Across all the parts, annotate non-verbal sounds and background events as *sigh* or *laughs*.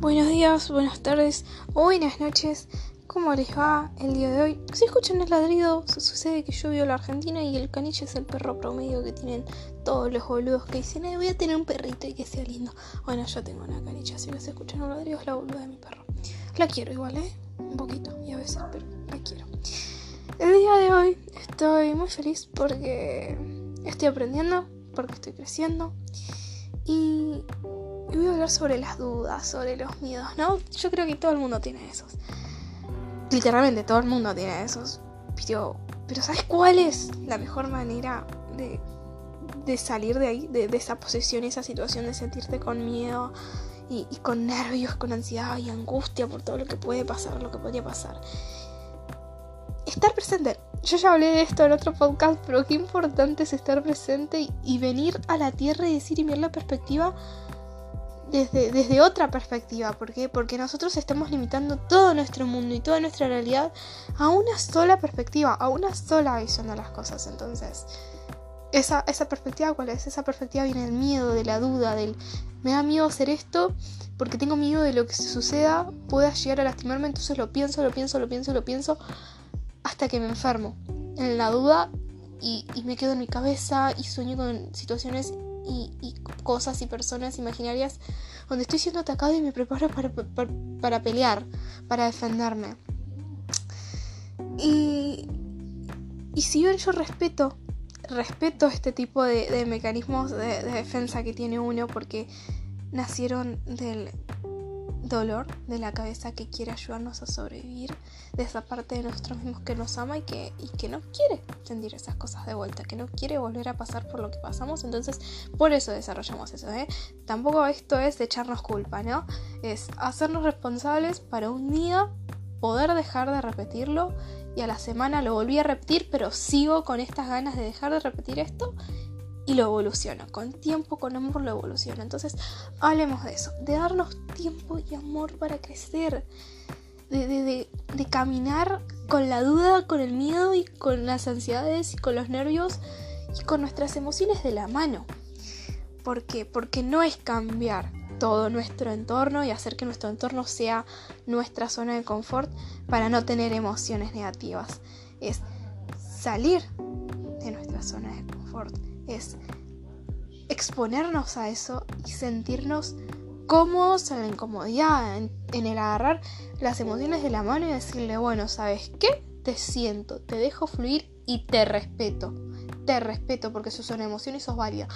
Buenos días, buenas tardes buenas noches. ¿Cómo les va el día de hoy? Si escuchan el ladrido, sucede que yo vivo la Argentina y el caniche es el perro promedio que tienen todos los boludos que dicen, voy a tener un perrito y que sea lindo. Bueno, yo tengo una canicha, si no se escuchan un ladrido es la boluda de mi perro. La quiero igual, ¿eh? Un poquito, y a veces, pero la quiero. El día de hoy estoy muy feliz porque estoy aprendiendo, porque estoy creciendo y y voy a hablar sobre las dudas, sobre los miedos, ¿no? Yo creo que todo el mundo tiene esos. Literalmente todo el mundo tiene esos. Pero, pero ¿sabes cuál es la mejor manera de, de salir de ahí, de, esa posesión, esa situación de sentirte con miedo y, con nervios, con ansiedad y angustia por todo lo que puede pasar, lo que podría pasar? Estar presente. Yo ya hablé de esto en otro podcast, pero qué importante es estar presente y venir a la tierra y decir y mirar la perspectiva desde, otra perspectiva. ¿Por qué? Porque nosotros estamos limitando todo nuestro mundo y toda nuestra realidad a una sola perspectiva, a una sola visión de las cosas. Entonces, esa, esa perspectiva, ¿cuál es? Esa perspectiva viene del miedo, de la duda, del me da miedo hacer esto porque tengo miedo de lo que suceda pueda llegar a lastimarme. Entonces lo pienso, lo pienso, lo pienso, lo pienso hasta que me enfermo. En la duda y, y me quedo en mi cabeza y sueño con situaciones y, cosas y personas imaginarias donde estoy siendo atacado y me preparo para, pelear, para defenderme. Y, y si bien yo respeto, respeto este tipo de, mecanismos de defensa que tiene uno porque nacieron del, dolor de la cabeza que quiere ayudarnos a sobrevivir, de esa parte de nosotros mismos que nos ama y que, y que no quiere sentir esas cosas de vuelta, que no quiere volver a pasar por lo que pasamos, entonces por eso desarrollamos eso, ¿eh? Tampoco esto es echarnos culpa, ¿no? Es hacernos responsables para un día poder dejar de repetirlo y a la semana lo volví a repetir, pero sigo con estas ganas de dejar de repetir esto y lo evoluciona. Con tiempo, con amor lo evoluciona. Entonces, hablemos de eso, de darnos tiempo y amor para crecer, de, de, de, caminar con la duda, con el miedo y con las ansiedades y con los nervios y con nuestras emociones de la mano. ¿Por qué? Porque no es cambiar todo nuestro entorno y hacer que nuestro entorno sea nuestra zona de confort para no tener emociones negativas. Es salir de nuestra zona de confort es exponernos a eso y sentirnos cómodos en la incomodidad, en, el agarrar las emociones de la mano y decirle, bueno, ¿sabes qué? Te siento, te dejo fluir y te respeto. Te respeto porque eso son emociones y sos válida.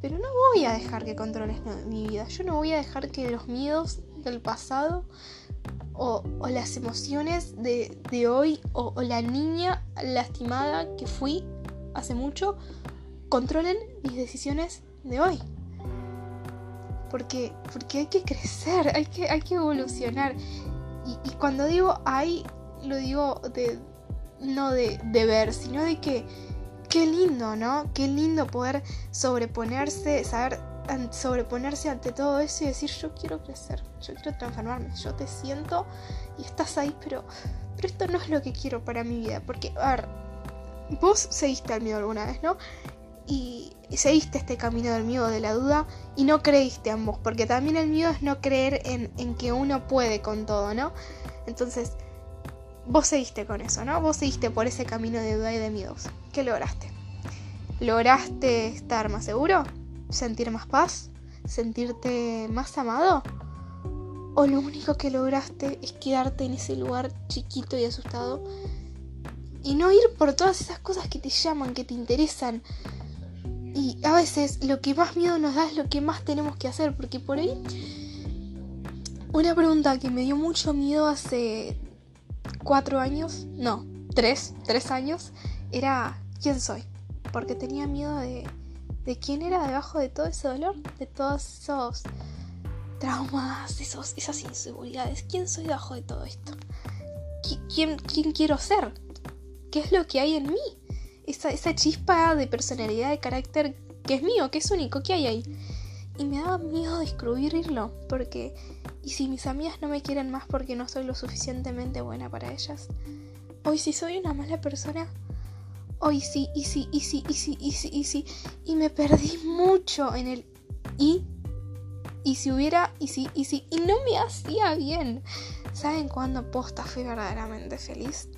Pero no voy a dejar que controles mi vida. Yo no voy a dejar que los miedos del pasado o, las emociones de, hoy o la niña lastimada que fui hace mucho controlen mis decisiones de hoy. Porque, porque hay que crecer, *laughs* hay que, hay que evolucionar. Y, cuando digo hay, lo digo de, no de, de ver, sino de que qué lindo, ¿no? Qué lindo poder sobreponerse, saber sobreponerse ante todo eso y decir yo quiero crecer, yo quiero transformarme, yo te siento y estás ahí, pero, pero esto no es lo que quiero para mi vida, porque, a ver, vos seguiste al miedo alguna vez, ¿no? Y seguiste este camino del miedo, de la duda, y no creíste ambos, porque también el miedo es no creer en, que uno puede con todo, ¿no? Entonces, vos seguiste con eso, ¿no? Vos seguiste por ese camino de duda y de miedos. ¿Qué lograste? ¿Lograste estar más seguro? ¿Sentir más paz? ¿Sentirte más amado? ¿O lo único que lograste es quedarte en ese lugar chiquito y asustado? Y no ir por todas esas cosas que te llaman, que te interesan, y a veces lo que más miedo nos da es lo que más tenemos que hacer, porque por ahí una pregunta que me dio mucho miedo hace cuatro años, no, tres, tres años, era ¿quién soy? Porque tenía miedo de, de quién era debajo de todo ese dolor, de todos esos traumas, esos, esas inseguridades. ¿Quién soy debajo de todo esto? ¿Quién, ¿Quién quiero ser? ¿Qué es lo que hay en mí? Esa, chispa de personalidad, de carácter que es mío, que es único, que hay ahí. Y me daba miedo descubrirlo, porque ¿y si mis amigas no me quieren más porque no soy lo suficientemente buena para ellas? Hoy si soy una mala persona, hoy sí, y sí, y sí, y sí, y sí, y sí. Y me perdí mucho en el y, y si hubiera, y si, y si, y no me hacía bien. ¿Saben cuándo posta fui verdaderamente feliz?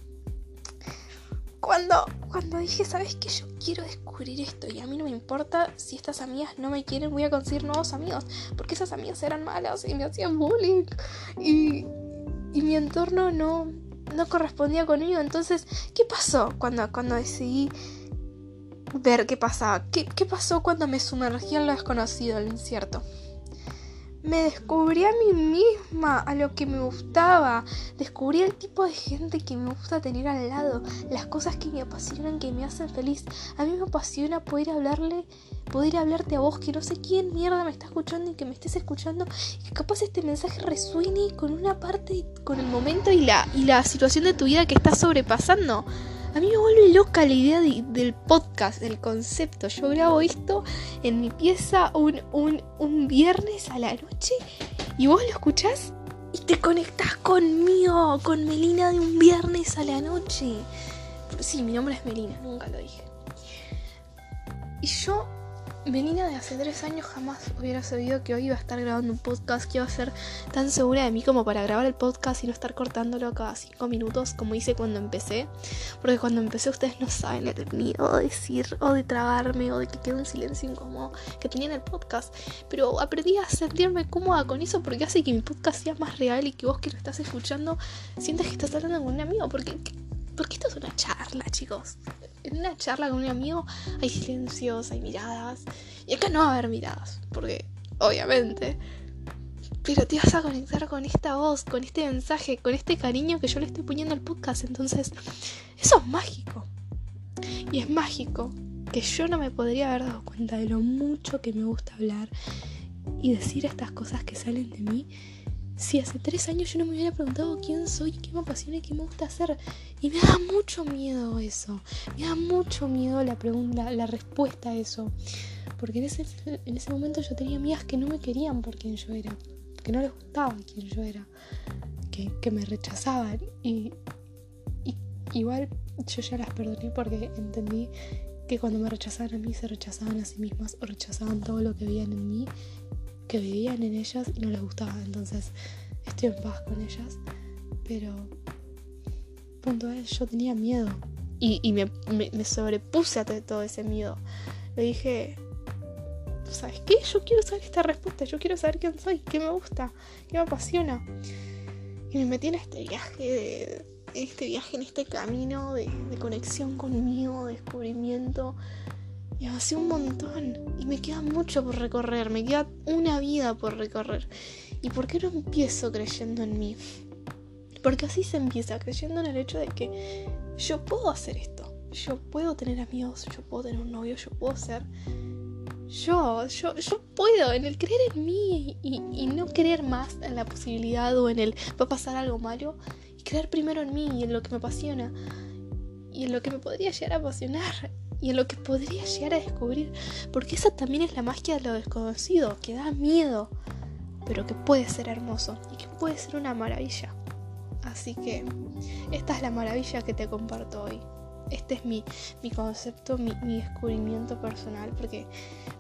Cuando, cuando dije, ¿sabes qué? Yo quiero descubrir esto y a mí no me importa si estas amigas no me quieren, voy a conseguir nuevos amigos. Porque esas amigas eran malas y me hacían bullying. Y, y mi entorno no, no correspondía conmigo. Entonces, ¿qué pasó cuando, cuando decidí ver qué pasaba? ¿Qué, ¿Qué pasó cuando me sumergí en lo desconocido, en lo incierto? Me descubrí a mí misma, a lo que me gustaba. Descubrí el tipo de gente que me gusta tener al lado, las cosas que me apasionan, que me hacen feliz. A mí me apasiona poder hablarle, poder hablarte a vos, que no sé quién mierda me está escuchando y que me estés escuchando, y que capaz este mensaje resuene con una parte, con el momento y la, y la situación de tu vida que estás sobrepasando. A mí me vuelve loca la idea del podcast, del concepto. Yo grabo esto en mi pieza un, un, viernes a la noche y vos lo escuchás y te conectás conmigo, con Melina de un viernes a la noche. Sí, mi nombre es Melina, nunca lo dije. Y yo Melina de hace tres años jamás hubiera sabido que hoy iba a estar grabando un podcast, que iba a ser tan segura de mí como para grabar el podcast y no estar cortándolo cada cinco minutos como hice cuando empecé. Porque cuando empecé ustedes no saben el miedo de decir o de trabarme o de que quede un silencio incómodo que tenía en el podcast. Pero aprendí a sentirme cómoda con eso porque hace que mi podcast sea más real y que vos que lo estás escuchando sientas que estás hablando con un amigo. Porque, porque esto es una charla, chicos en una charla con un amigo hay silencios, hay miradas. Y acá no va a haber miradas, porque obviamente. Pero te vas a conectar con esta voz, con este mensaje, con este cariño que yo le estoy poniendo al podcast. Entonces, eso es mágico. Y es mágico que yo no me podría haber dado cuenta de lo mucho que me gusta hablar y decir estas cosas que salen de mí si hace tres años yo no me hubiera preguntado quién soy, qué me apasiona y qué me gusta hacer. Y me da mucho miedo eso. Me da mucho miedo la pregunta, la respuesta a eso. Porque en ese, en ese momento yo tenía amigas que no me querían por quien yo era. Que no les gustaba quién yo era. Que, que me rechazaban. Y, y igual yo ya las perdoné porque entendí que cuando me rechazaban a mí se rechazaban a sí mismas o rechazaban todo lo que veían en mí que vivían en ellas y no les gustaba. Entonces estoy en paz con ellas. Pero, punto es, yo tenía miedo. Y, me, sobrepuse a todo ese miedo. Le dije, ¿sabes qué? Yo quiero saber esta respuesta. Yo quiero saber quién soy, qué me gusta, qué me apasiona. Y me metí en este viaje de, este viaje, en este camino de, conexión conmigo, de descubrimiento, y avancé un montón. Y me queda mucho por recorrer. Me queda una vida por recorrer. ¿Y por qué no empiezo creyendo en mí? Porque así se empieza, creyendo en el hecho de que yo puedo hacer esto. Yo puedo tener amigos, yo puedo tener un novio, yo puedo ser. Yo, yo, yo puedo, en el creer en mí y, y no creer más en la posibilidad o en el va a pasar algo malo. Y creer primero en mí y en lo que me apasiona. Y en lo que me podría llegar a apasionar y en lo que podría llegar a descubrir, porque esa también es la magia de lo desconocido, que da miedo, pero que puede ser hermoso y que puede ser una maravilla. Así que esta es la maravilla que te comparto hoy. Este es mi, mi concepto, mi, descubrimiento personal, porque,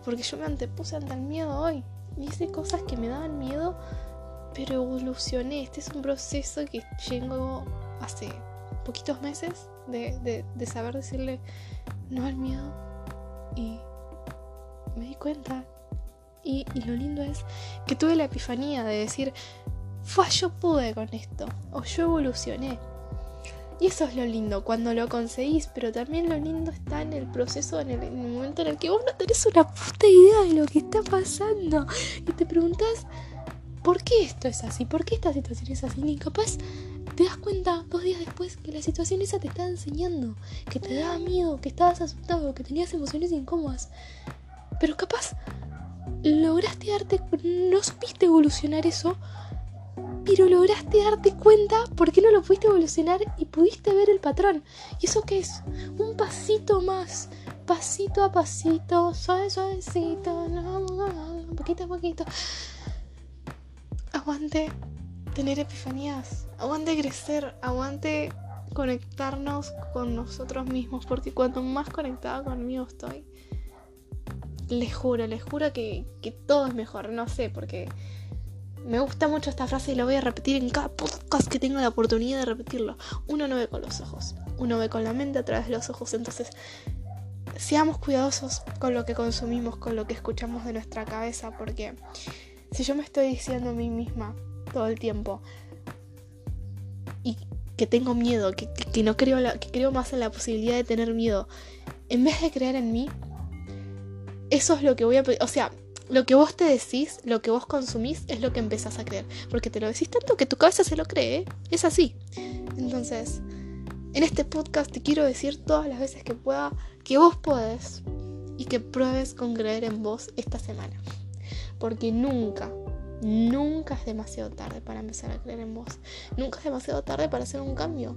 porque yo me antepuse ante el miedo hoy. Hice cosas que me daban miedo, pero evolucioné. Este es un proceso que llegó hace poquitos meses de, de saber decirle no al miedo. Y me di cuenta. Y, lo lindo es que tuve la epifanía de decir, fue yo pude con esto, o yo evolucioné. Y eso es lo lindo, cuando lo conseguís, pero también lo lindo está en el proceso, en el, momento en el que vos no tenés una puta idea de lo que está pasando. Y te preguntás, ¿por qué esto es así? ¿Por qué esta situación es así? Ni capaz te das cuenta dos días después que la situación esa te estaba enseñando, que te daba miedo, que estabas asustado, que tenías emociones incómodas. Pero capaz lograste darte, no supiste evolucionar eso, pero lograste darte cuenta por qué no lo pudiste evolucionar y pudiste ver el patrón. ¿Y eso qué es? Un pasito más, pasito a pasito, suave, suavecito, poquito a poquito. Aguante tener epifanías, aguante crecer, aguante conectarnos con nosotros mismos, porque cuanto más conectada conmigo estoy, Les juro, les juro que, que todo es mejor. No sé, porque me gusta mucho esta frase y la voy a repetir en cada podcast que tenga la oportunidad de repetirlo. Uno no ve con los ojos, uno ve con la mente a través de los ojos. Entonces, seamos cuidadosos con lo que consumimos, con lo que escuchamos de nuestra cabeza, porque si yo me estoy diciendo a mí misma todo el tiempo y que tengo miedo, que, no creo, que creo más en la posibilidad de tener miedo, en vez de creer en mí, eso es lo que voy a... O sea, lo que vos te decís, lo que vos consumís, es lo que empezás a creer. Porque te lo decís tanto que tu cabeza se lo cree. ¿eh? Es así. Entonces, en este podcast te quiero decir todas las veces que pueda que vos podés y que pruebes con creer en vos esta semana. Porque nunca, nunca es demasiado tarde para empezar a creer en vos. Nunca es demasiado tarde para hacer un cambio.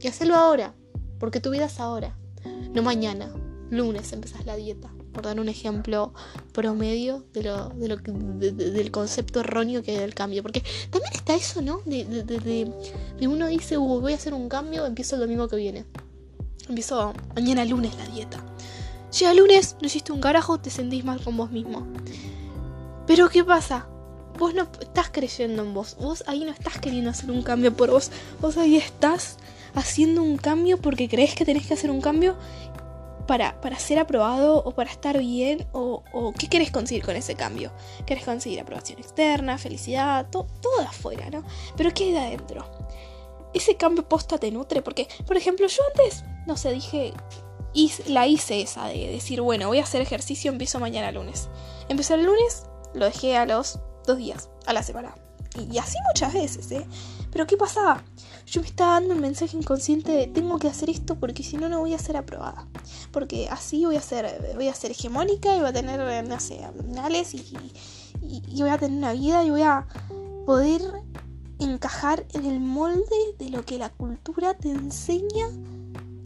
Y hacerlo ahora. Porque tu vida es ahora. No mañana. Lunes empezás la dieta por dar un ejemplo promedio de lo, de lo del concepto erróneo que hay del cambio. Porque también está eso, ¿no? De, uno dice, voy a hacer un cambio, empiezo el domingo que viene. Empiezo mañana lunes la dieta. Llega lunes, no hiciste un carajo, te sentís mal con vos mismo. Pero ¿qué pasa? Vos no estás creyendo en vos. Vos ahí no estás queriendo hacer un cambio por vos. Vos ahí estás haciendo un cambio porque crees que tenés que hacer un cambio para, ser aprobado o para estar bien o, qué querés conseguir con ese cambio. ¿Querés conseguir aprobación externa, felicidad, todo afuera, ¿no? Pero ¿qué hay de adentro? Ese cambio posta te nutre porque, por ejemplo, yo antes, no sé, dije, la hice esa de decir, bueno, voy a hacer ejercicio, empiezo mañana lunes. Empecé el lunes, lo dejé a los dos días, a la semana. Y así muchas veces, ¿eh? Pero ¿qué pasaba? Yo me estaba dando un mensaje inconsciente de tengo que hacer esto porque si no, no voy a ser aprobada. Porque así voy a ser, voy a ser hegemónica y voy a tener, no sé, abdominales y, y, voy a tener una vida y voy a poder encajar en el molde de lo que la cultura te enseña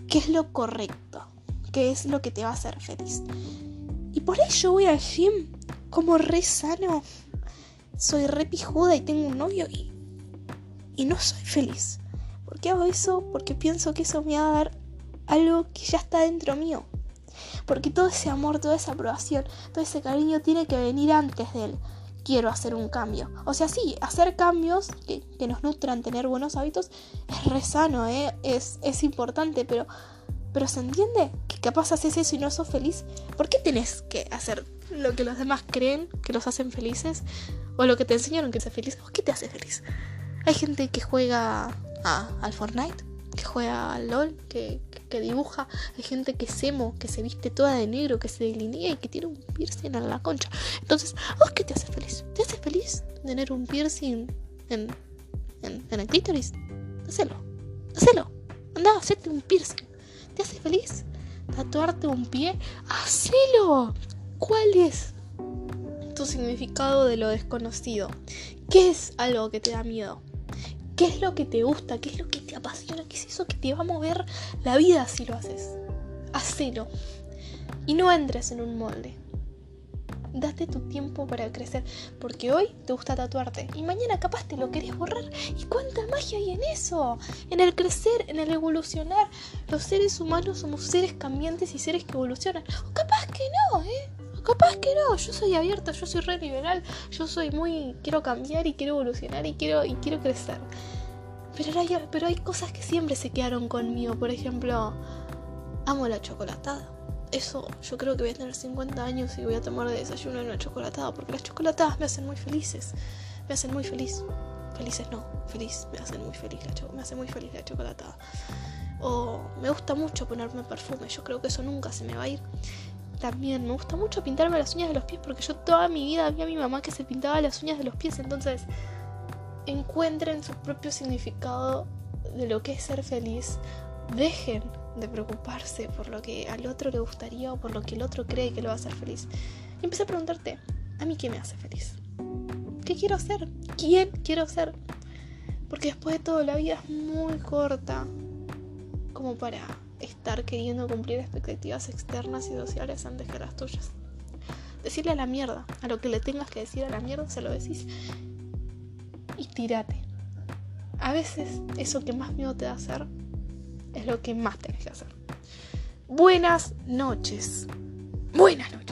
que es lo correcto, que es lo que te va a hacer feliz. Y por ello voy al gym como re sano. Soy re pijuda y tengo un novio y y no soy feliz. ¿Por qué hago eso? Porque pienso que eso me va a dar algo que ya está dentro mío. Porque todo ese amor, toda esa aprobación, todo ese cariño tiene que venir antes de él. Quiero hacer un cambio. O sea, sí, hacer cambios que, nos nutran, tener buenos hábitos, es re sano, ¿eh? es, es importante, pero, pero ¿se entiende? Que capaz haces eso y no sos feliz. ¿Por qué tenés que hacer lo que los demás creen que los hacen felices? O lo que te enseñaron que ser feliz. ¿O qué te hace feliz? Hay gente que juega al Fortnite, que juega al LOL, que, dibuja. Hay gente que es emo, que se viste toda de negro, que se delinea y que tiene un piercing en la concha. Entonces, ¿vos qué te hace feliz? ¿Te hace feliz tener un piercing en, en, el clítoris? Hacelo, hacelo. Anda, hacerte un piercing. ¿Te hace feliz? ¿Tatuarte un pie? ¡Hacelo! ¿Cuál es tu significado de lo desconocido? ¿Qué es algo que te da miedo? ¿Qué es lo que te gusta? ¿Qué es lo que te apasiona? ¿Qué es eso que te va a mover la vida si lo haces? Hacelo. Y no entres en un molde. Date tu tiempo para crecer, porque hoy te gusta tatuarte y mañana capaz te lo querés borrar. ¿Y cuánta magia hay en eso? En el crecer, en el evolucionar. Los seres humanos somos seres cambiantes y seres que evolucionan. O capaz que no, ¿eh? Capaz que no, yo soy abierta, yo soy re liberal, yo soy muy. quiero cambiar y quiero evolucionar y quiero, y quiero crecer. Pero hay, pero hay cosas que siempre se quedaron conmigo. Por ejemplo, amo la chocolatada. Eso yo creo que voy a tener 50 años y voy a tomar de desayuno una chocolatada. Porque las chocolatadas me hacen muy felices. Me hacen muy feliz. Felices no, feliz. Me hacen muy feliz la, me hace muy feliz la chocolatada. O me gusta mucho ponerme perfume. Yo creo que eso nunca se me va a ir también me gusta mucho pintarme las uñas de los pies porque yo toda mi vida vi a mi mamá que se pintaba las uñas de los pies. Entonces, encuentren su propio significado de lo que es ser feliz. Dejen de preocuparse por lo que al otro le gustaría o por lo que el otro cree que lo va a hacer feliz. Y empecé a preguntarte, ¿a mí qué me hace feliz? ¿Qué quiero hacer? ¿Quién quiero ser? Porque después de todo la vida es muy corta como para estar queriendo cumplir expectativas externas y sociales antes que las tuyas. Decirle a la mierda, a lo que le tengas que decir a la mierda, se lo decís y tírate. A veces eso que más miedo te da hacer es lo que más tenés que hacer. Buenas noches. Buenas noches.